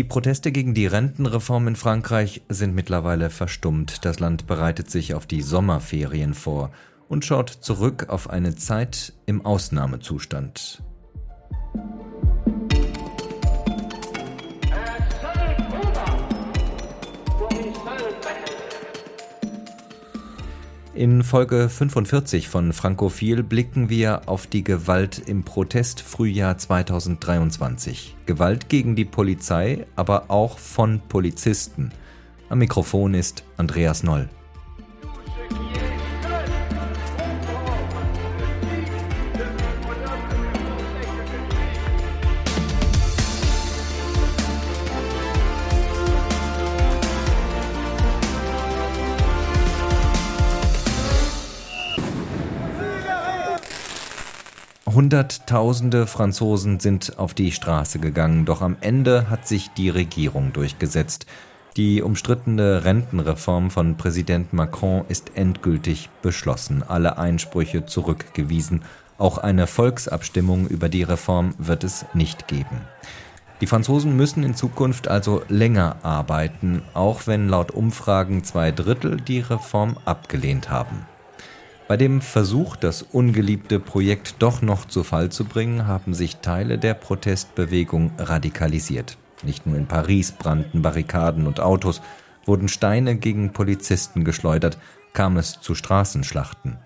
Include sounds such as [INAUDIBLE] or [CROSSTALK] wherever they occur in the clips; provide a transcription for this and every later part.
Die Proteste gegen die Rentenreform in Frankreich sind mittlerweile verstummt. Das Land bereitet sich auf die Sommerferien vor und schaut zurück auf eine Zeit im Ausnahmezustand. In Folge 45 von Frankophil blicken wir auf die Gewalt im Protestfrühjahr 2023. Gewalt gegen die Polizei, aber auch von Polizisten. Am Mikrofon ist Andreas Noll. Hunderttausende Franzosen sind auf die Straße gegangen, doch am Ende hat sich die Regierung durchgesetzt. Die umstrittene Rentenreform von Präsident Macron ist endgültig beschlossen, alle Einsprüche zurückgewiesen. Auch eine Volksabstimmung über die Reform wird es nicht geben. Die Franzosen müssen in Zukunft also länger arbeiten, auch wenn laut Umfragen zwei Drittel die Reform abgelehnt haben. Bei dem Versuch, das ungeliebte Projekt doch noch zu Fall zu bringen, haben sich Teile der Protestbewegung radikalisiert. Nicht nur in Paris brannten Barrikaden und Autos, wurden Steine gegen Polizisten geschleudert, kam es zu Straßenschlachten.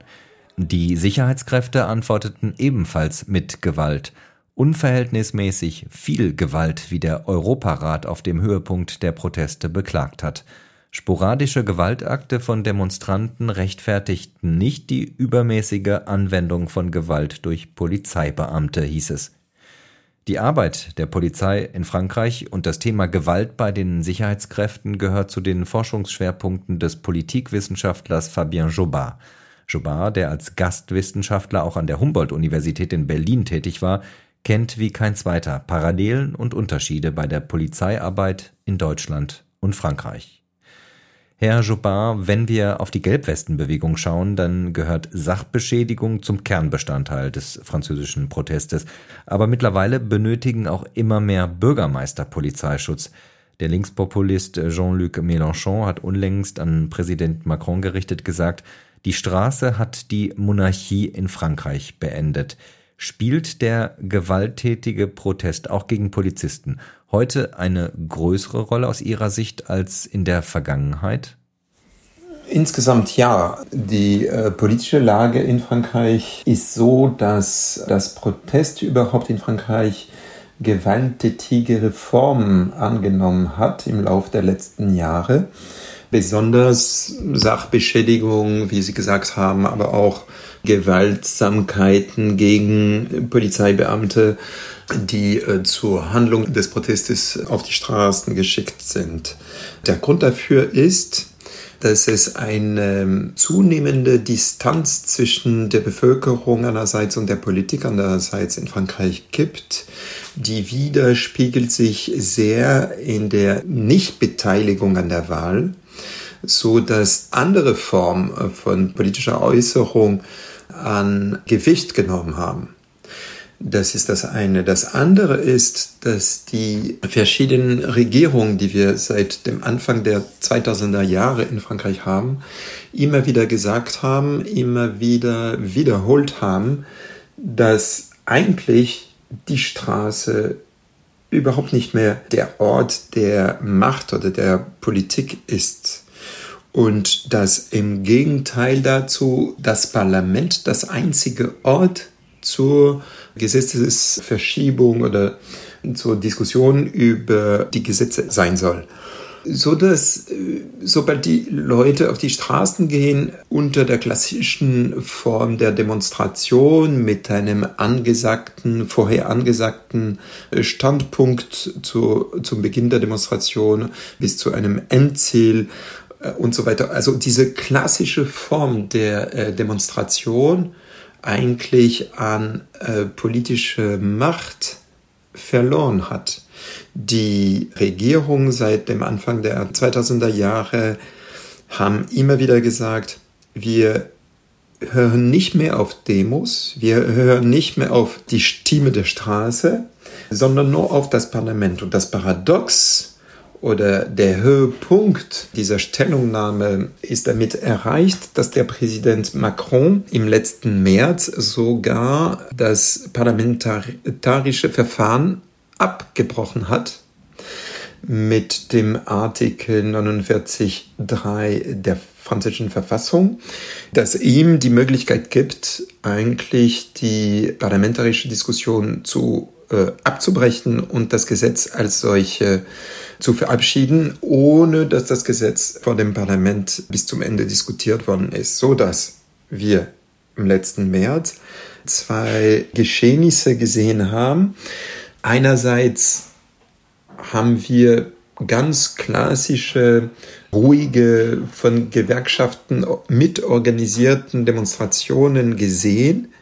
Die Sicherheitskräfte antworteten ebenfalls mit Gewalt, unverhältnismäßig viel Gewalt, wie der Europarat auf dem Höhepunkt der Proteste beklagt hat. Sporadische Gewaltakte von Demonstranten rechtfertigten nicht die übermäßige Anwendung von Gewalt durch Polizeibeamte, hieß es. Die Arbeit der Polizei in Frankreich und das Thema Gewalt bei den Sicherheitskräften gehört zu den Forschungsschwerpunkten des Politikwissenschaftlers Fabien Jobard. Jobard, der als Gastwissenschaftler auch an der Humboldt-Universität in Berlin tätig war, kennt wie kein zweiter Parallelen und Unterschiede bei der Polizeiarbeit in Deutschland und Frankreich. Herr Jobin, wenn wir auf die Gelbwestenbewegung schauen, dann gehört Sachbeschädigung zum Kernbestandteil des französischen Protestes. Aber mittlerweile benötigen auch immer mehr Bürgermeister Polizeischutz. Der Linkspopulist Jean-Luc Mélenchon hat unlängst an Präsident Macron gerichtet gesagt, die Straße hat die Monarchie in Frankreich beendet. Spielt der gewalttätige Protest auch gegen Polizisten heute eine größere Rolle aus Ihrer Sicht als in der Vergangenheit? Insgesamt ja. Die äh, politische Lage in Frankreich ist so, dass das Protest überhaupt in Frankreich gewalttätige Reformen angenommen hat im Laufe der letzten Jahre. Besonders Sachbeschädigung, wie Sie gesagt haben, aber auch Gewaltsamkeiten gegen Polizeibeamte die äh, zur Handlung des Protestes auf die Straßen geschickt sind. Der Grund dafür ist, dass es eine zunehmende Distanz zwischen der Bevölkerung einerseits und der Politik andererseits in Frankreich gibt. Die widerspiegelt sich sehr in der Nichtbeteiligung an der Wahl, so dass andere Formen von politischer Äußerung an Gewicht genommen haben. Das ist das eine. Das andere ist, dass die verschiedenen Regierungen, die wir seit dem Anfang der 2000er Jahre in Frankreich haben, immer wieder gesagt haben, immer wieder wiederholt haben, dass eigentlich die Straße überhaupt nicht mehr der Ort der Macht oder der Politik ist. Und dass im Gegenteil dazu das Parlament das einzige Ort zur Gesetzesverschiebung oder zur Diskussion über die Gesetze sein soll. So dass, äh, sobald die Leute auf die Straßen gehen, unter der klassischen Form der Demonstration mit einem angesagten, vorher angesagten äh, Standpunkt zu, zum Beginn der Demonstration bis zu einem Endziel äh, und so weiter. Also diese klassische Form der Demonstration eigentlich an äh, politische Macht verloren hat. Die Regierung seit dem Anfang der 2000er Jahre haben immer wieder gesagt, wir hören nicht mehr auf Demos, wir hören nicht mehr auf die Stimme der Straße, sondern nur auf das Parlament. Und das Paradox oder der Höhepunkt dieser Stellungnahme ist damit erreicht, dass der Präsident Macron im letzten März sogar das parlamentarische Verfahren abgebrochen hat mit dem Artikel 49.3 der französischen Verfassung, das ihm die Möglichkeit gibt, eigentlich die parlamentarische Diskussion zu äh, abzubrechen und das Gesetz als solche zu verabschieden, ohne dass das Gesetz vor dem Parlament bis zum Ende diskutiert worden ist, so dass wir im letzten März zwei Geschehnisse gesehen haben. Einerseits haben wir ganz klassische, ruhige, von Gewerkschaften mitorganisierten Demonstrationen gesehen,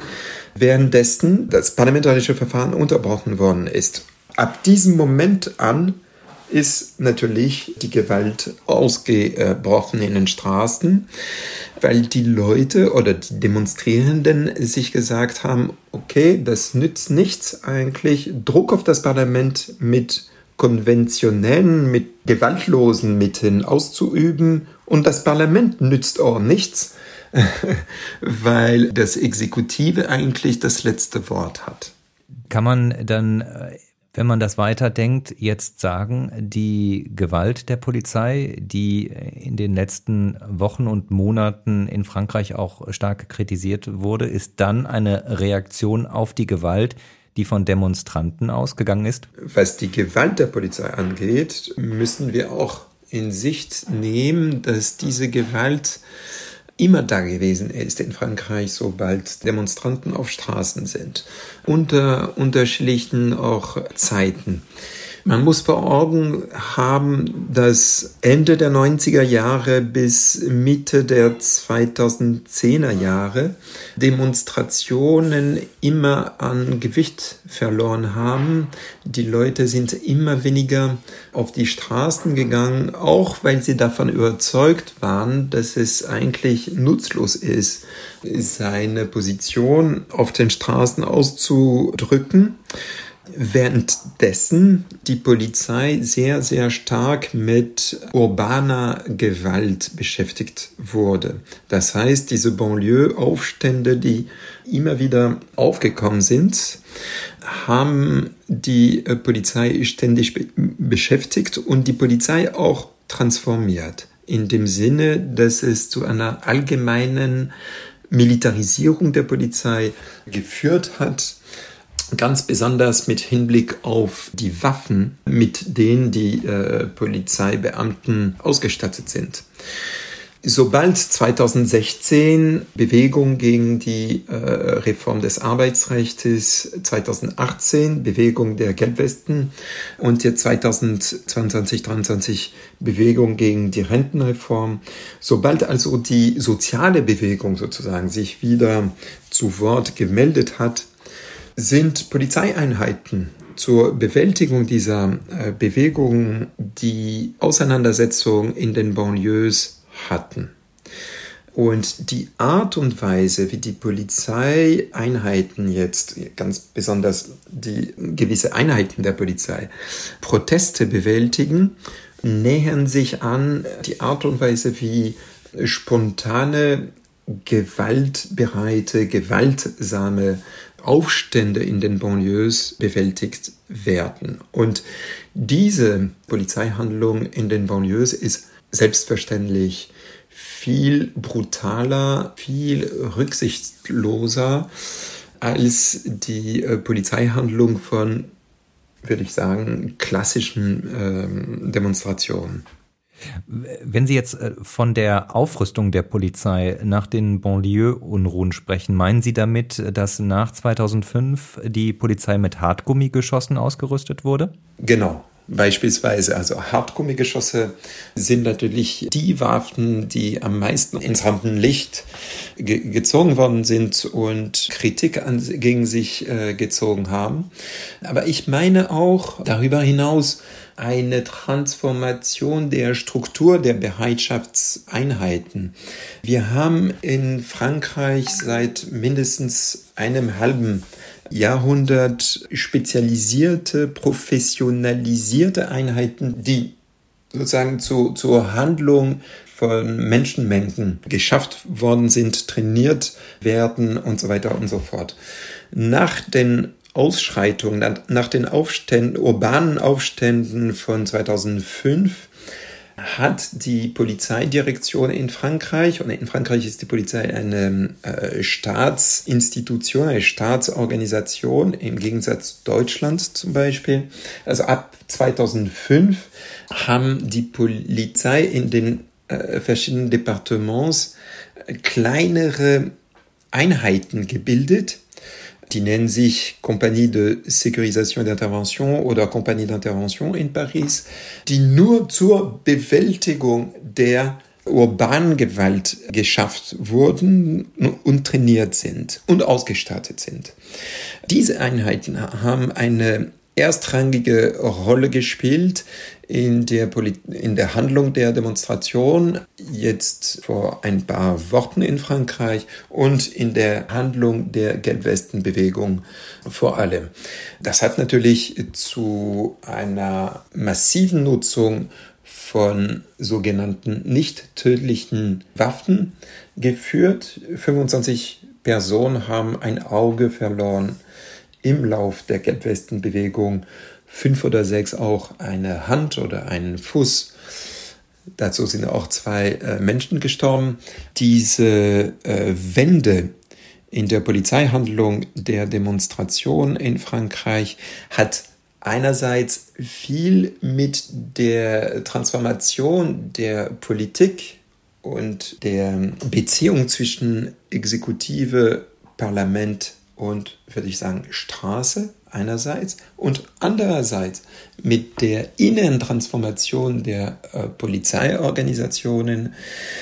währenddessen das parlamentarische Verfahren unterbrochen worden ist. Ab diesem Moment an ist natürlich die Gewalt ausgebrochen in den Straßen, weil die Leute oder die Demonstrierenden sich gesagt haben, okay, das nützt nichts eigentlich, Druck auf das Parlament mit konventionellen, mit gewaltlosen Mitteln auszuüben und das Parlament nützt auch nichts, [LAUGHS] weil das Exekutive eigentlich das letzte Wort hat. Kann man dann, wenn man das weiterdenkt, jetzt sagen, die Gewalt der Polizei, die in den letzten Wochen und Monaten in Frankreich auch stark kritisiert wurde, ist dann eine Reaktion auf die Gewalt, die von Demonstranten ausgegangen ist? Was die Gewalt der Polizei angeht, müssen wir auch in Sicht nehmen, dass diese Gewalt immer da gewesen ist in Frankreich, sobald Demonstranten auf Straßen sind. Unter unterschiedlichen auch Zeiten. Man muss vor Augen haben, dass Ende der 90er Jahre bis Mitte der 2010er Jahre Demonstrationen immer an Gewicht verloren haben. Die Leute sind immer weniger auf die Straßen gegangen, auch weil sie davon überzeugt waren, dass es eigentlich nutzlos ist, seine Position auf den Straßen auszudrücken währenddessen die Polizei sehr, sehr stark mit urbaner Gewalt beschäftigt wurde. Das heißt, diese Banlieue-Aufstände, die immer wieder aufgekommen sind, haben die äh, Polizei ständig be beschäftigt und die Polizei auch transformiert. In dem Sinne, dass es zu einer allgemeinen Militarisierung der Polizei geführt hat, ganz besonders mit Hinblick auf die Waffen, mit denen die äh, Polizeibeamten ausgestattet sind. Sobald 2016 Bewegung gegen die äh, Reform des Arbeitsrechts, 2018 Bewegung der Gelbwesten und jetzt 2022, 2023 Bewegung gegen die Rentenreform, sobald also die soziale Bewegung sozusagen sich wieder zu Wort gemeldet hat, sind Polizeieinheiten zur Bewältigung dieser äh, Bewegung die Auseinandersetzung in den Banlieues hatten. Und die Art und Weise, wie die Polizeieinheiten jetzt, ganz besonders die gewisse Einheiten der Polizei, Proteste bewältigen, nähern sich an die Art und Weise, wie spontane, gewaltbereite, gewaltsame Aufstände in den Banlieues bewältigt werden. Und diese Polizeihandlung in den Banlieues ist selbstverständlich viel brutaler, viel rücksichtsloser als die äh, Polizeihandlung von, würde ich sagen, klassischen ähm, Demonstrationen. Wenn Sie jetzt äh, von der Aufrüstung der Polizei nach den Banlieue-Unruhen sprechen, meinen Sie damit, dass nach 2005 die Polizei mit Hartgummigeschossen ausgerüstet wurde? Genau. Beispielsweise, also Hartgummigeschosse sind natürlich die Waffen, die am meisten ins Rampenlicht ge gezogen worden sind und Kritik an, gegen sich äh, gezogen haben. Aber ich meine auch darüber hinaus, eine Transformation der Struktur der Bereitschaftseinheiten. Wir haben in Frankreich seit mindestens einem halben Jahrhundert spezialisierte, professionalisierte Einheiten, die sozusagen zu, zur Handlung von Menschenmengen geschafft worden sind, trainiert werden und so weiter und so fort. Nach den Ausschreitungen, nach den Aufständen, urbanen Aufständen von 2005 hat die Polizeidirektion in Frankreich, und in Frankreich ist die Polizei eine äh, Staatsinstitution, eine Staatsorganisation, im Gegensatz Deutschland zum Beispiel. Also ab 2005 haben die Polizei in den äh, verschiedenen Departements äh, kleinere Einheiten gebildet, die nennen sich Compagnie de Sécurisation et d'Intervention oder Compagnie d'Intervention in Paris, die nur zur Bewältigung der urbanen Gewalt geschafft wurden und trainiert sind und ausgestattet sind. Diese Einheiten haben eine erstrangige Rolle gespielt in der, Poli in der Handlung der Demonstration, jetzt vor ein paar Wochen in Frankreich und in der Handlung der Gelbwestenbewegung vor allem. Das hat natürlich zu einer massiven Nutzung von sogenannten nicht tödlichen Waffen geführt. 25 Personen haben ein Auge verloren im Lauf der Gelbwestenbewegung fünf oder sechs auch eine Hand oder einen Fuß. Dazu sind auch zwei äh, Menschen gestorben. Diese äh, Wende in der Polizeihandlung der Demonstration in Frankreich hat einerseits viel mit der Transformation der Politik und der Beziehung zwischen Exekutive, Parlament und, würde ich sagen, Straße einerseits und andererseits mit der inneren Transformation der äh, Polizeiorganisationen,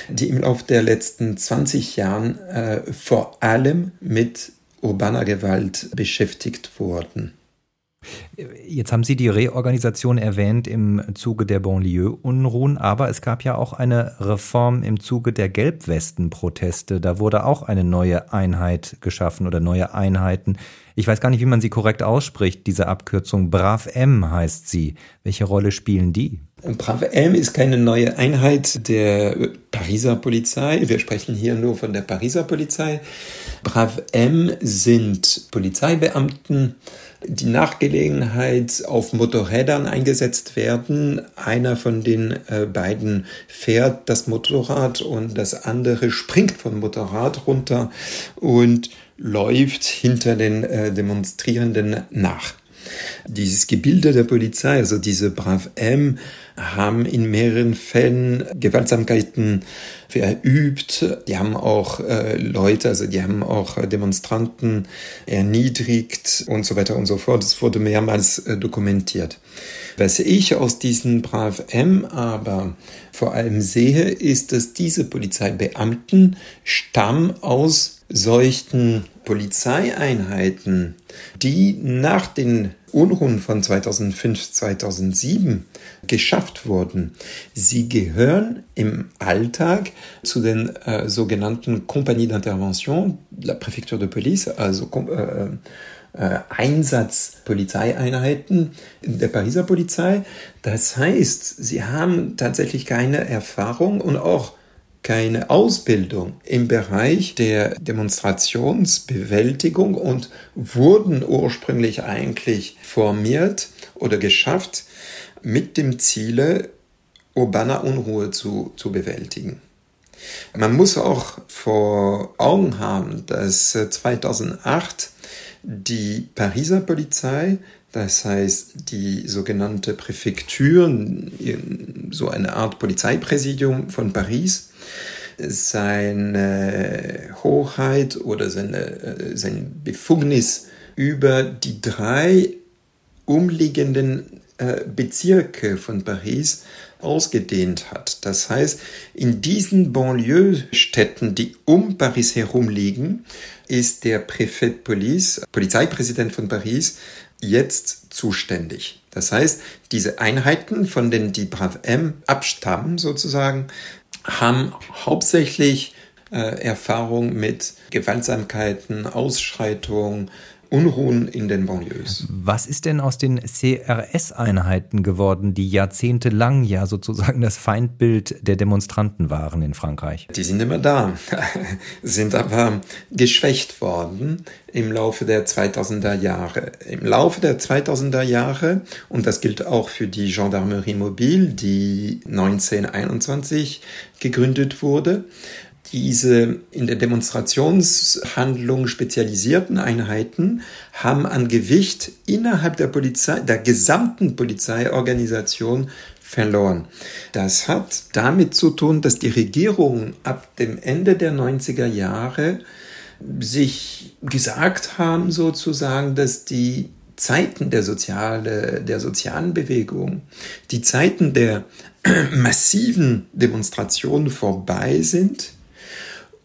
die im Laufe der letzten 20 Jahren äh, vor allem mit urbaner Gewalt beschäftigt wurden. Jetzt haben Sie die Reorganisation erwähnt im Zuge der Banlieue-Unruhen, aber es gab ja auch eine Reform im Zuge der Gelbwesten-Proteste. Da wurde auch eine neue Einheit geschaffen oder neue Einheiten. Ich weiß gar nicht, wie man sie korrekt ausspricht, diese Abkürzung. Brav M heißt sie. Welche Rolle spielen die? Brav M ist keine neue Einheit der Pariser Polizei. Wir sprechen hier nur von der Pariser Polizei. Brav M sind Polizeibeamten, die nach Gelegenheit auf Motorrädern eingesetzt werden. Einer von den äh, beiden fährt das Motorrad und das andere springt vom Motorrad runter und läuft hinter den äh, Demonstrierenden nach. Dieses Gebilde der Polizei, also diese Brav M, haben in mehreren Fällen Gewaltsamkeiten verübt. Die haben auch äh, Leute, also die haben auch Demonstranten erniedrigt und so weiter und so fort. Das wurde mehrmals äh, dokumentiert. Was ich aus diesen Brav M aber vor allem sehe, ist, dass diese Polizeibeamten stammen aus solchen Polizeieinheiten, die nach den Unruhen von 2005, 2007 geschafft wurden. Sie gehören im Alltag zu den äh, sogenannten Compagnie d'Intervention, la Préfecture de Police, also äh, äh, Einsatzpolizeieinheiten der Pariser Polizei. Das heißt, sie haben tatsächlich keine Erfahrung und auch keine Ausbildung im Bereich der Demonstrationsbewältigung und wurden ursprünglich eigentlich formiert oder geschafft mit dem Ziele, urbaner Unruhe zu, zu bewältigen. Man muss auch vor Augen haben, dass 2008 die Pariser Polizei, das heißt die sogenannte Präfektur, so eine Art Polizeipräsidium von Paris, seine Hoheit oder seine, äh, sein Befugnis über die drei umliegenden äh, Bezirke von Paris ausgedehnt hat. Das heißt, in diesen Banlieue-Städten, die um Paris herum liegen, ist der Präfet Police, Polizeipräsident von Paris, jetzt zuständig. Das heißt, diese Einheiten, von denen die Brav M abstammen sozusagen, haben hauptsächlich äh, Erfahrung mit Gewaltsamkeiten, Ausschreitungen Unruhen in den Banlieues. Was ist denn aus den CRS-Einheiten geworden, die jahrzehntelang ja sozusagen das Feindbild der Demonstranten waren in Frankreich? Die sind immer da, [LAUGHS] sind aber geschwächt worden im Laufe der 2000er Jahre. Im Laufe der 2000er Jahre, und das gilt auch für die Gendarmerie Mobile, die 1921 gegründet wurde, diese in der Demonstrationshandlung spezialisierten Einheiten haben an Gewicht innerhalb der Polizei, der gesamten Polizeiorganisation verloren. Das hat damit zu tun, dass die Regierung ab dem Ende der 90er Jahre sich gesagt haben, sozusagen, dass die Zeiten der, Soziale, der sozialen Bewegung, die Zeiten der [CLEARS THROAT] massiven Demonstrationen vorbei sind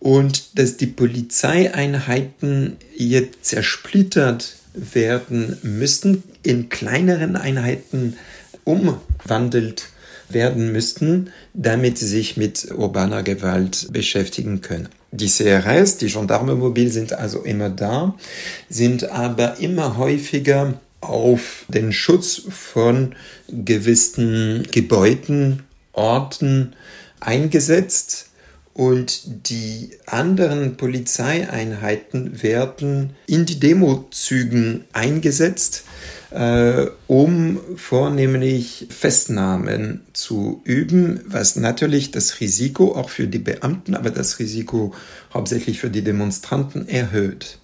und dass die Polizeieinheiten jetzt zersplittert werden müssten, in kleineren Einheiten umwandelt werden müssten, damit sie sich mit urbaner Gewalt beschäftigen können. Die CRS, die Gendarme Mobil sind also immer da, sind aber immer häufiger auf den Schutz von gewissen Gebäuden, Orten eingesetzt und die anderen Polizeieinheiten werden in die Demozügen eingesetzt, äh, um vornehmlich Festnahmen zu üben, was natürlich das Risiko auch für die Beamten, aber das Risiko hauptsächlich für die Demonstranten erhöht.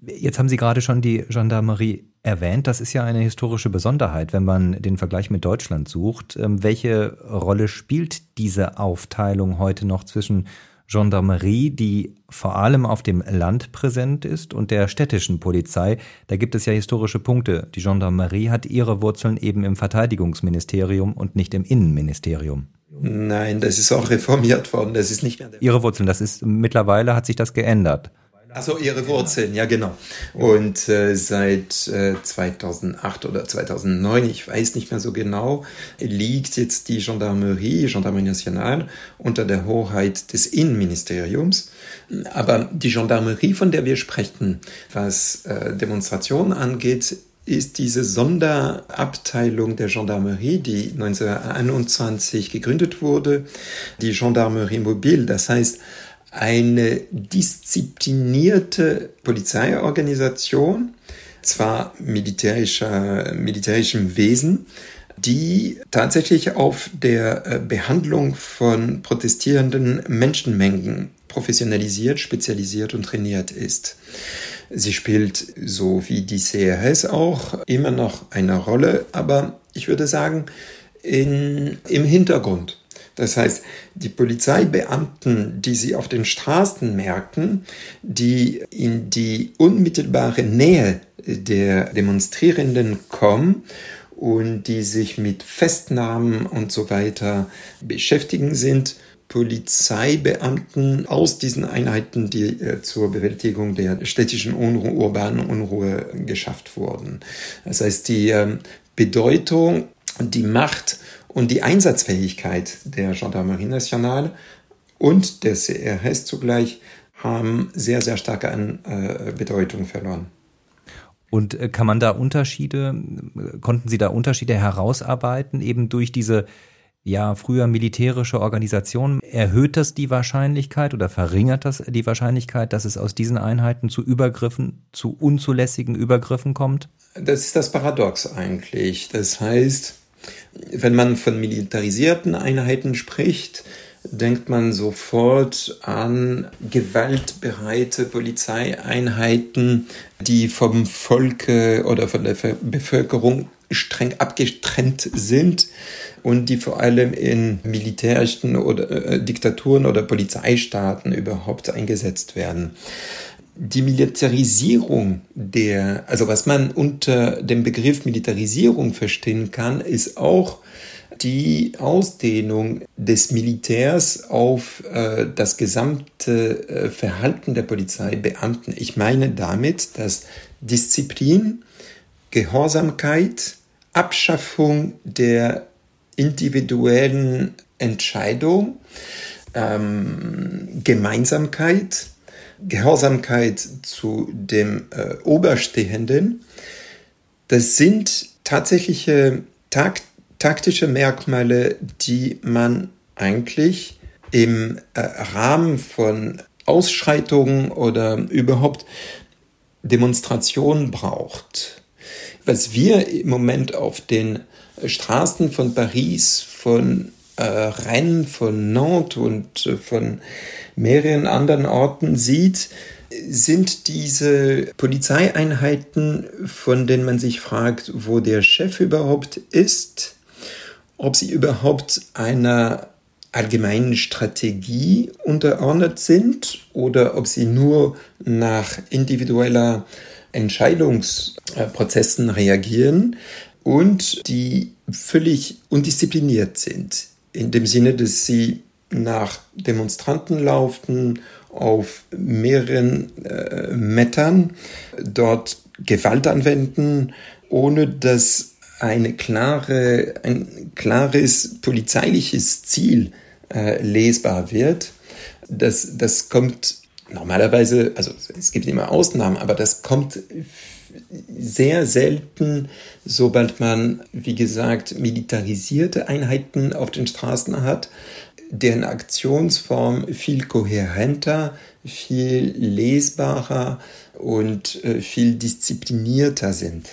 Jetzt haben Sie gerade schon die Gendarmerie erwähnt. Das ist ja eine historische Besonderheit, wenn man den Vergleich mit Deutschland sucht. Ähm, welche Rolle spielt diese Aufteilung heute noch zwischen Gendarmerie, die vor allem auf dem Land präsent ist, und der städtischen Polizei. Da gibt es ja historische Punkte. Die Gendarmerie hat ihre Wurzeln eben im Verteidigungsministerium und nicht im Innenministerium. Nein, das ist auch reformiert worden. Das ist nicht mehr Ihre Wurzeln, das ist mittlerweile hat sich das geändert. Also ihre Wurzeln, ja genau. Und äh, seit äh, 2008 oder 2009, ich weiß nicht mehr so genau, liegt jetzt die Gendarmerie, Gendarmerie Nationale, unter der Hoheit des Innenministeriums. Aber die Gendarmerie, von der wir sprechen, was äh, Demonstrationen angeht, ist diese Sonderabteilung der Gendarmerie, die 1921 gegründet wurde, die Gendarmerie Mobile. Das heißt, eine disziplinierte Polizeiorganisation, zwar militärischer, militärischem Wesen, die tatsächlich auf der äh, Behandlung von protestierenden Menschenmengen professionalisiert, spezialisiert und trainiert ist. Sie spielt, so wie die CRS auch, immer noch eine Rolle, aber ich würde sagen, in, im Hintergrund. Das heißt, die Polizeibeamten, die sie auf den Straßen merken, die in die unmittelbare Nähe der Demonstrierenden kommen und die sich mit Festnahmen und so weiter beschäftigen, sind Polizeibeamten aus diesen Einheiten, die äh, zur Bewältigung der städtischen Unruhe, urbanen Unruhe geschafft wurden. Das heißt, die äh, Bedeutung, die Macht und die Einsatzfähigkeit der Gendarmerie Nationale und der CRS zugleich haben sehr, sehr starke an äh, Bedeutung verloren. Und äh, kann man da Unterschiede, konnten Sie da Unterschiede herausarbeiten, eben durch diese ja früher militärische Organisation? Erhöht das die Wahrscheinlichkeit oder verringert das die Wahrscheinlichkeit, dass es aus diesen Einheiten zu Übergriffen, zu unzulässigen Übergriffen kommt? Das ist das Paradox eigentlich. Das heißt, wenn man von militarisierten Einheiten spricht, denkt man sofort an gewaltbereite Polizeieinheiten, die vom Volke oder von der Bevölkerung streng abgetrennt sind und die vor allem in militärischen oder äh, Diktaturen oder Polizeistaaten überhaupt eingesetzt werden die Militarisierung der, also was man unter dem Begriff Militarisierung verstehen kann, ist auch die Ausdehnung des Militärs auf äh, das gesamte äh, Verhalten der Polizeibeamten. Ich meine damit, dass Disziplin, Gehorsamkeit, Abschaffung der individuellen Entscheidung, ähm, Gemeinsamkeit, Gehorsamkeit zu dem äh, Oberstehenden. Das sind tatsächliche Takt, taktische Merkmale, die man eigentlich im äh, Rahmen von Ausschreitungen oder überhaupt Demonstrationen braucht. Was wir im Moment auf den Straßen von Paris, von äh, Rennes, von Nantes und äh, von mehreren anderen Orten sieht, sind diese Polizeieinheiten, von denen man sich fragt, wo der Chef überhaupt ist, ob sie überhaupt einer allgemeinen Strategie unterordnet sind oder ob sie nur nach individueller Entscheidungsprozessen reagieren und die völlig undiszipliniert sind. In dem Sinne, dass sie nach Demonstranten laufen, auf mehreren äh, Metern dort Gewalt anwenden, ohne dass eine klare, ein klares polizeiliches Ziel äh, lesbar wird. Das, das kommt normalerweise, also es gibt immer Ausnahmen, aber das kommt sehr selten, sobald man, wie gesagt, militarisierte Einheiten auf den Straßen hat, deren Aktionsform viel kohärenter, viel lesbarer und äh, viel disziplinierter sind.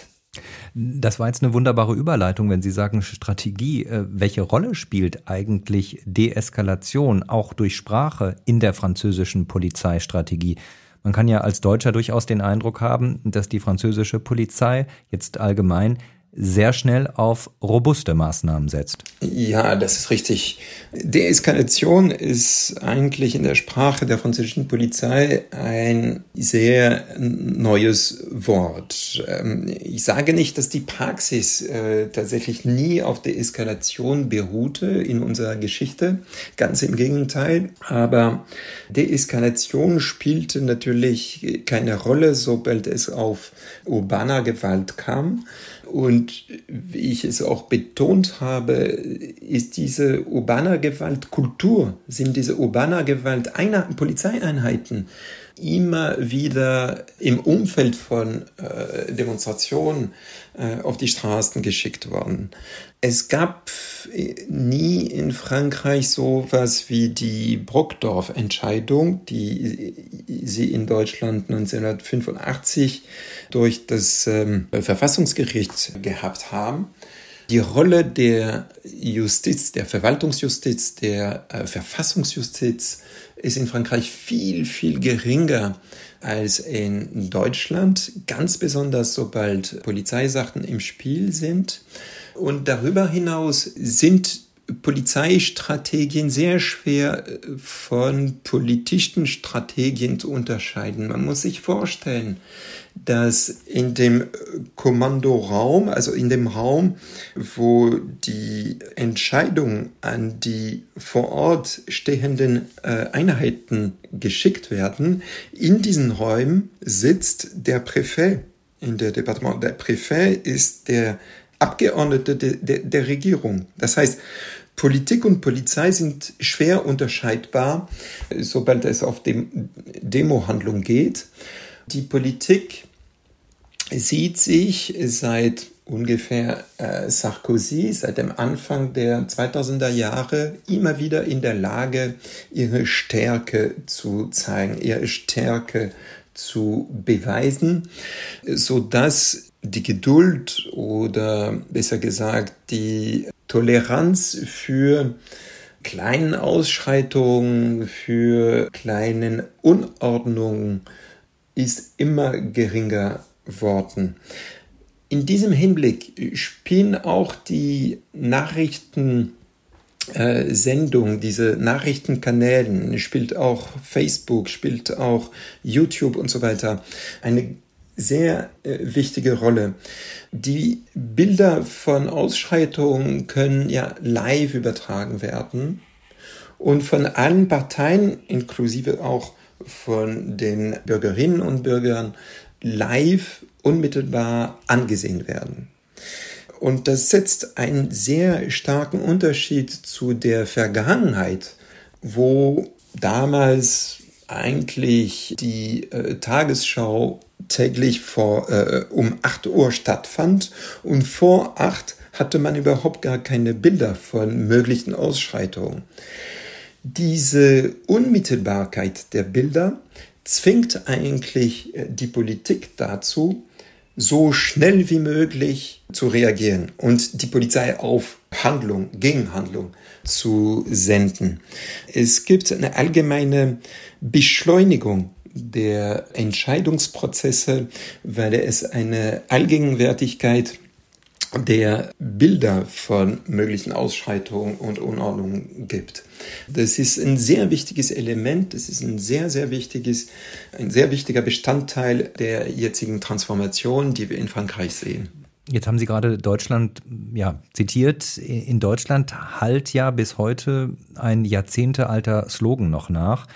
Das war jetzt eine wunderbare Überleitung, wenn Sie sagen Strategie. Äh, welche Rolle spielt eigentlich Deeskalation auch durch Sprache in der französischen Polizeistrategie? Man kann ja als Deutscher durchaus den Eindruck haben, dass die französische Polizei jetzt allgemein sehr schnell auf robuste Maßnahmen setzt. Ja, das ist richtig. Deeskalation ist eigentlich in der Sprache der französischen Polizei ein sehr neues Wort. Ähm, ich sage nicht, dass die Praxis äh, tatsächlich nie auf Deeskalation beruhte in unserer Geschichte. Ganz im Gegenteil. Aber Deeskalation spielte natürlich keine Rolle, sobald es auf urbaner Gewalt kam. Und wie ich es auch betont habe, ist diese urbane Gewalt Kultur, sind diese urbane Gewalt Einheiten, Polizeieinheiten immer wieder im Umfeld von äh, Demonstrationen äh, auf die Straßen geschickt worden. Es gab äh, nie in Frankreich so was wie die Brockdorf-Entscheidung, die sie in Deutschland 1985 durch das ähm, Verfassungsgericht gehabt haben. Die Rolle der Justiz, der Verwaltungsjustiz, der äh, Verfassungsjustiz ist in Frankreich viel, viel geringer als in Deutschland, ganz besonders sobald Polizeisachen im Spiel sind. Und darüber hinaus sind Polizeistrategien sehr schwer äh, von politischen Strategien zu unterscheiden. Man muss sich vorstellen, dass in dem Kommandoraum, also in dem Raum, wo die Entscheidungen an die vor Ort stehenden äh, Einheiten geschickt werden, in diesen Räumen sitzt der Präfet in der Departement. Der Präfet ist der Abgeordnete de, de, der Regierung. Das heißt, Politik und Polizei sind schwer unterscheidbar, sobald es auf dem Demohandlung geht. Die Politik sieht sich seit ungefähr äh, Sarkozy, seit dem Anfang der 2000er Jahre immer wieder in der Lage, ihre Stärke zu zeigen, ihre Stärke zu beweisen, so dass die Geduld oder besser gesagt die Toleranz für kleinen Ausschreitungen, für kleinen Unordnungen ist immer geringer worden. In diesem Hinblick spielen auch die Nachrichten äh, diese Nachrichtenkanälen, spielt auch Facebook, spielt auch YouTube und so weiter eine sehr äh, wichtige Rolle. Die Bilder von Ausschreitungen können ja live übertragen werden und von allen Parteien, inklusive auch von den Bürgerinnen und Bürgern, live unmittelbar angesehen werden. Und das setzt einen sehr starken Unterschied zu der Vergangenheit, wo damals eigentlich die äh, Tagesschau täglich vor, äh, um 8 Uhr stattfand und vor 8 hatte man überhaupt gar keine Bilder von möglichen Ausschreitungen. Diese Unmittelbarkeit der Bilder zwingt eigentlich äh, die Politik dazu, so schnell wie möglich zu reagieren und die Polizei auf Handlung, Gegenhandlung zu senden. Es gibt eine allgemeine Beschleunigung der Entscheidungsprozesse, weil es eine Allgegenwärtigkeit der Bilder von möglichen Ausschreitungen und Unordnungen gibt. Das ist ein sehr wichtiges Element, das ist ein sehr, sehr wichtiges, ein sehr wichtiger Bestandteil der jetzigen Transformation, die wir in Frankreich sehen. Jetzt haben Sie gerade Deutschland ja, zitiert. In Deutschland halt ja bis heute ein jahrzehntealter Slogan noch nach.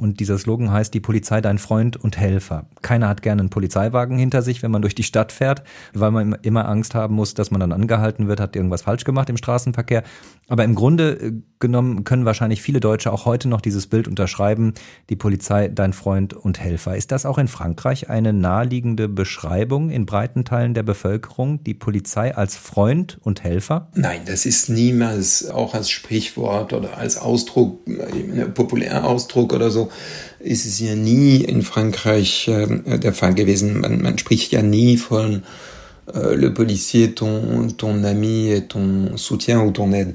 Und dieser Slogan heißt, die Polizei dein Freund und Helfer. Keiner hat gerne einen Polizeiwagen hinter sich, wenn man durch die Stadt fährt, weil man immer Angst haben muss, dass man dann angehalten wird, hat irgendwas falsch gemacht im Straßenverkehr. Aber im Grunde äh, genommen können wahrscheinlich viele Deutsche auch heute noch dieses Bild unterschreiben, die Polizei dein Freund und Helfer. Ist das auch in Frankreich eine naheliegende Beschreibung in breiten Teilen der Bevölkerung, die Polizei als Freund und Helfer? Nein, das ist niemals auch als Sprichwort oder als Ausdruck, äh, Populärausdruck oder so ist es ja nie in Frankreich äh, der Fall gewesen. Man, man spricht ja nie von äh, le policier, ton, ton ami ton soutien ou ton aide.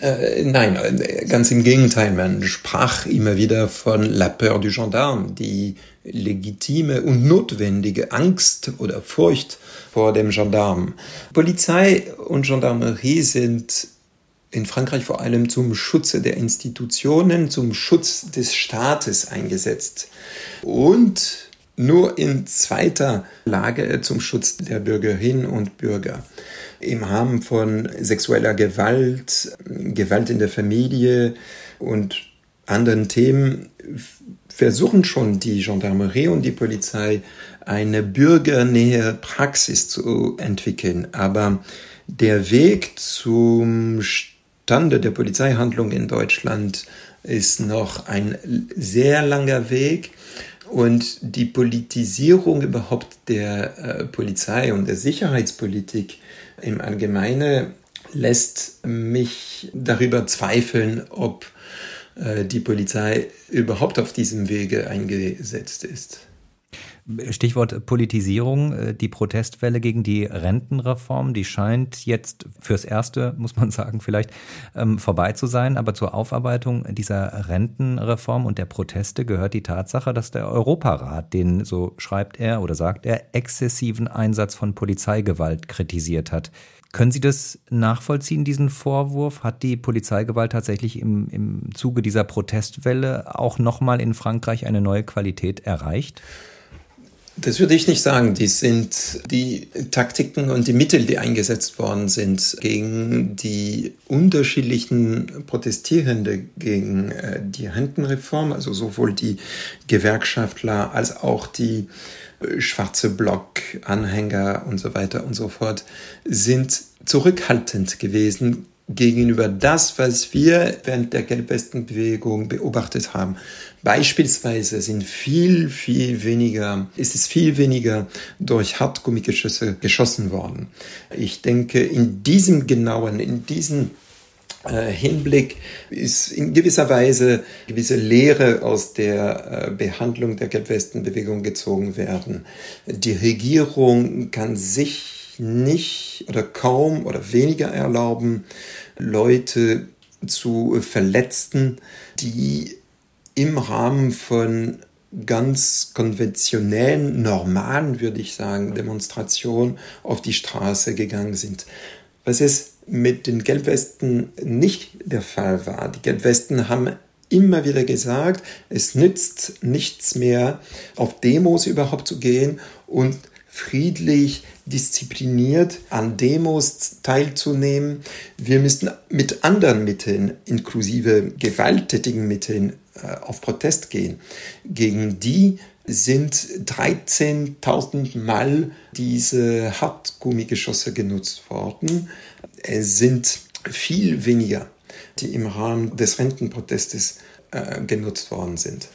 Äh, nein, äh, ganz im Gegenteil. Man sprach immer wieder von la peur du gendarme, die legitime und notwendige Angst oder Furcht vor dem Gendarm. Polizei und Gendarmerie sind in Frankreich vor allem zum Schutze der Institutionen, zum Schutz des Staates eingesetzt und nur in zweiter Lage zum Schutz der Bürgerinnen und Bürger. Im Rahmen von sexueller Gewalt, Gewalt in der Familie und anderen Themen versuchen schon die Gendarmerie und die Polizei eine bürgernähe Praxis zu entwickeln. Aber der Weg zum Stande der Polizeihandlung in Deutschland ist noch ein sehr langer Weg. Und die Politisierung überhaupt der äh, Polizei und der Sicherheitspolitik im Allgemeinen lässt mich darüber zweifeln, ob äh, die Polizei überhaupt auf diesem Wege eingesetzt ist. Stichwort Politisierung, äh, die Protestwelle gegen die Rentenreform, die scheint jetzt fürs Erste, [LAUGHS] muss man sagen, vielleicht ähm, vorbei zu sein. Aber zur Aufarbeitung dieser Rentenreform und der Proteste gehört die Tatsache, dass der Europarat den, so schreibt er oder sagt er, exzessiven Einsatz von Polizeigewalt kritisiert hat. Können Sie das nachvollziehen, diesen Vorwurf? Hat die Polizeigewalt tatsächlich im, im Zuge dieser Protestwelle auch nochmal in Frankreich eine neue Qualität erreicht? Das würde ich nicht sagen. Die sind die Taktiken und die Mittel, die eingesetzt worden sind gegen die unterschiedlichen Protestierende gegen äh, die Rentenreform, also sowohl die Gewerkschaftler als auch die äh, schwarze Block-Anhänger und so weiter und so fort, sind zurückhaltend gewesen gegenüber das, was wir während der Gelbwestenbewegung beobachtet haben. Beispielsweise sind viel, viel weniger, ist es viel weniger durch Hartgummigeschüsse geschossen worden. Ich denke, in diesem genauen, in diesem äh, Hinblick ist in gewisser Weise gewisse Lehre aus der äh, Behandlung der Gelbwestenbewegung gezogen werden. Die Regierung kann sich nicht oder kaum oder weniger erlauben, Leute zu verletzen, die im Rahmen von ganz konventionellen, normalen, würde ich sagen, Demonstrationen auf die Straße gegangen sind. Was es mit den Gelbwesten nicht der Fall war. Die Gelbwesten haben immer wieder gesagt, es nützt nichts mehr, auf Demos überhaupt zu gehen und friedlich, diszipliniert an Demos teilzunehmen. Wir müssen mit anderen Mitteln, inklusive gewalttätigen Mitteln, äh, auf Protest gehen. Gegen die sind 13.000 Mal diese Hartgummigeschosse genutzt worden. Es sind viel weniger, die im Rahmen des Rentenprotestes äh, genutzt worden sind.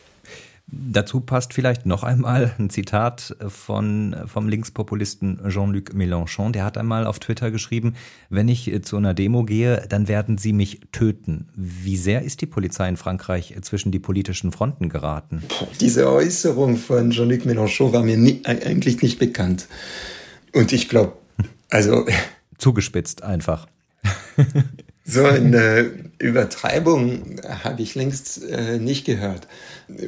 Dazu passt vielleicht noch einmal ein Zitat von, vom Linkspopulisten Jean-Luc Mélenchon. Der hat einmal auf Twitter geschrieben, wenn ich zu einer Demo gehe, dann werden sie mich töten. Wie sehr ist die Polizei in Frankreich zwischen die politischen Fronten geraten? Diese Äußerung von Jean-Luc Mélenchon war mir nie, eigentlich nicht bekannt. Und ich glaube, also. [LAUGHS] Zugespitzt einfach. [LAUGHS] So eine Übertreibung habe ich längst äh, nicht gehört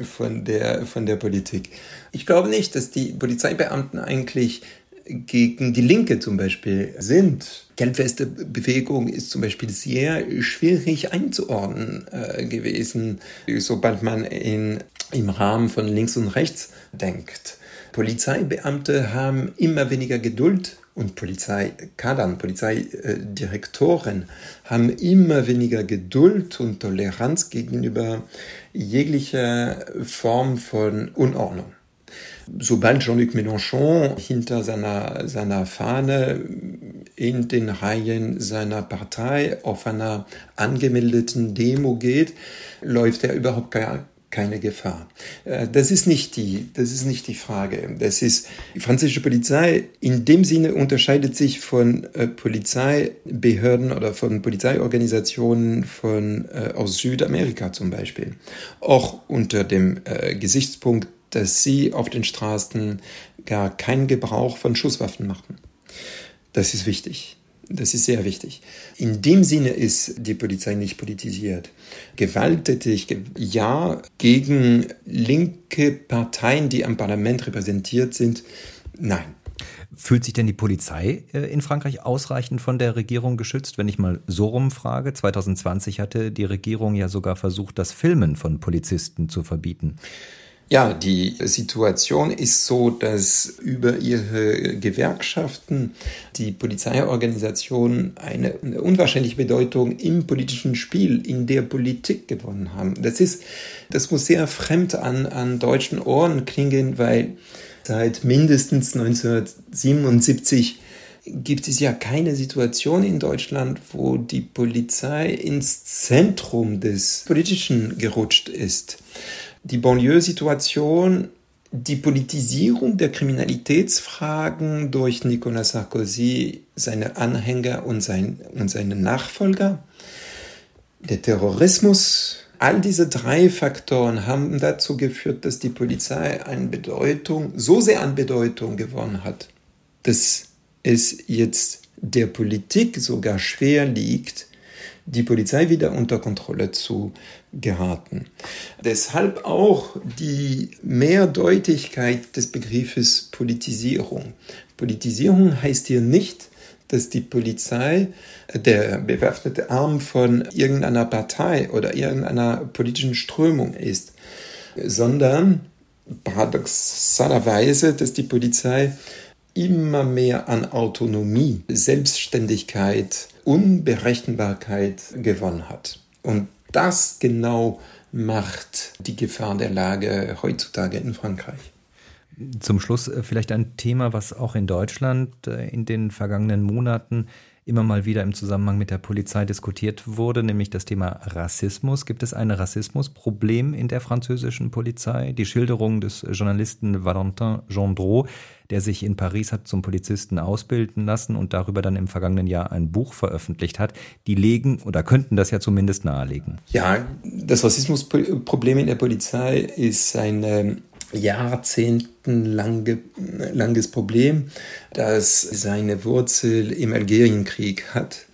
von der, von der Politik. Ich glaube nicht, dass die Polizeibeamten eigentlich gegen die Linke zum Beispiel sind. Gelbweste Bewegung ist zum Beispiel sehr schwierig einzuordnen äh, gewesen, sobald man in, im Rahmen von links und rechts denkt. Polizeibeamte haben immer weniger Geduld und Polizeikadern, Polizeidirektoren haben immer weniger Geduld und Toleranz gegenüber jeglicher Form von Unordnung. Sobald Jean-Luc Mélenchon hinter seiner, seiner Fahne in den Reihen seiner Partei auf einer angemeldeten Demo geht, läuft er überhaupt keine Gefahr. Äh, das ist nicht die, das ist nicht die Frage. Das ist, die französische Polizei in dem Sinne unterscheidet sich von äh, Polizeibehörden oder von Polizeiorganisationen von, äh, aus Südamerika zum Beispiel. Auch unter dem Gesichtspunkt, dass sie auf den Straßen gar keinen Gebrauch von Schusswaffen machten. Das ist wichtig. Das ist sehr wichtig. In dem Sinne ist die Polizei nicht politisiert. Gewalttätig, ja, gegen linke Parteien, die am Parlament repräsentiert sind, nein. Fühlt sich denn die Polizei äh, in Frankreich ausreichend von der Regierung geschützt? Wenn ich mal so rumfrage, 2020 hatte die Regierung ja sogar versucht, das Filmen von Polizisten zu verbieten. Ja, die Situation ist so, dass über ihre Gewerkschaften die Polizeiorganisationen eine, unwahrscheinliche Bedeutung im politischen Spiel, in der Politik gewonnen haben. Das ist, das muss sehr fremd an, an deutschen Ohren klingen, weil seit mindestens 1977 gibt es ja keine Situation in Deutschland, wo die Polizei ins Zentrum des Politischen gerutscht ist die Banlieue-Situation, die Politisierung der Kriminalitätsfragen durch Nicolas Sarkozy, seine Anhänger und, sein, und seine Nachfolger, der Terrorismus, all diese drei Faktoren haben dazu geführt, dass die Polizei an Bedeutung, so sehr an Bedeutung gewonnen hat, dass es jetzt der Politik sogar schwer liegt, die Polizei wieder unter Kontrolle zu geraten. Deshalb auch die Mehrdeutigkeit des Begriffes Politisierung. Politisierung heißt hier nicht, dass die Polizei der bewaffnete Arm von irgendeiner Partei oder irgendeiner politischen Strömung ist, sondern paradoxalerweise, dass die Polizei immer mehr an Autonomie, Selbstständigkeit, Unberechenbarkeit gewonnen hat. Und das genau macht die Gefahr der Lage heutzutage in Frankreich. Zum Schluss äh, vielleicht ein Thema, was auch in Deutschland äh, in den vergangenen Monaten immer mal wieder im Zusammenhang mit der Polizei diskutiert wurde, nämlich das Thema Rassismus. Gibt es ein Rassismusproblem in der französischen Polizei? Die Schilderung des Journalisten Valentin Gendreau, der sich in Paris hat zum Polizisten ausbilden lassen und darüber dann im vergangenen Jahr ein Buch veröffentlicht hat, die legen oder könnten das ja zumindest nahelegen. Ja, das Rassismusproblem in der Polizei ist ein jahrzehntelanges Problem, das seine Wurzel im Algerienkrieg hat,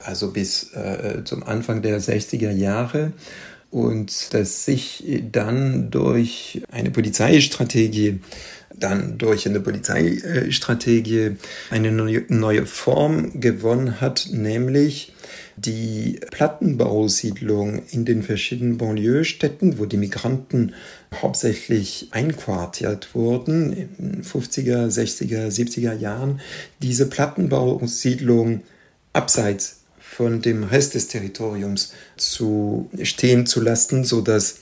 also bis äh, zum Anfang der 60er Jahre. Und das sich dann durch eine Polizeistrategie dann durch eine Polizeistrategie eine neue Form gewonnen hat, nämlich die Plattenbausiedlung in den verschiedenen Banlieue-Städten, wo die Migranten hauptsächlich einquartiert wurden in 50er, 60er, 70er Jahren, diese Plattenbausiedlung abseits von dem Rest des Territoriums zu stehen zu lassen, sodass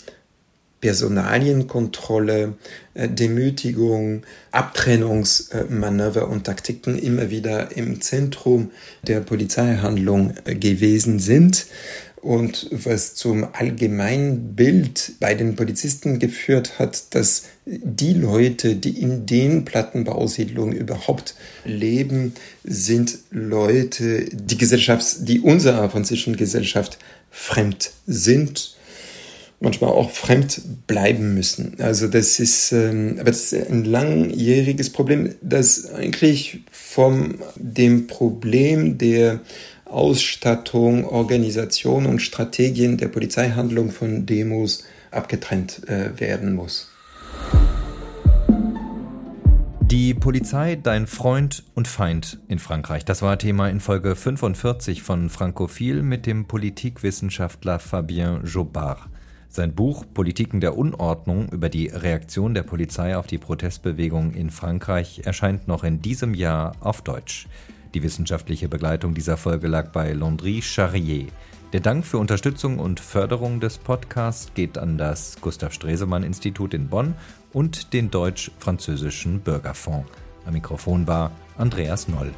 Personalienkontrolle, äh, Demütigung, Abtrennungsmanöver und Taktiken immer wieder im Zentrum der Polizeihandlung äh, gewesen sind. und was zum allgemeinen Bild bei den Polizisten geführt hat, dass die Leute, die in den Plattenbausiedlungen überhaupt leben, sind Leute, die Gesellschaft, die unserer französischen Gesellschaft fremd sind manchmal auch fremd bleiben müssen. Also das ist, ähm, aber das ist ein langjähriges Problem, das eigentlich vom dem Problem der Ausstattung, Organisation und Strategien der Polizeihandlung von Demos abgetrennt äh, werden muss. Die Polizei, dein Freund und Feind in Frankreich. Das war Thema in Folge 45 von Frankophil mit dem Politikwissenschaftler Fabien Jobard. Sein Buch Politiken der Unordnung über die Reaktion der Polizei auf die Protestbewegung in Frankreich erscheint noch in diesem Jahr auf Deutsch. Die wissenschaftliche Begleitung dieser Folge lag bei Landry Charrier. Der Dank für Unterstützung und Förderung des Podcasts geht an das Gustav Stresemann Institut in Bonn und den Deutsch-Französischen Bürgerfonds. Am Mikrofon war Andreas Noll.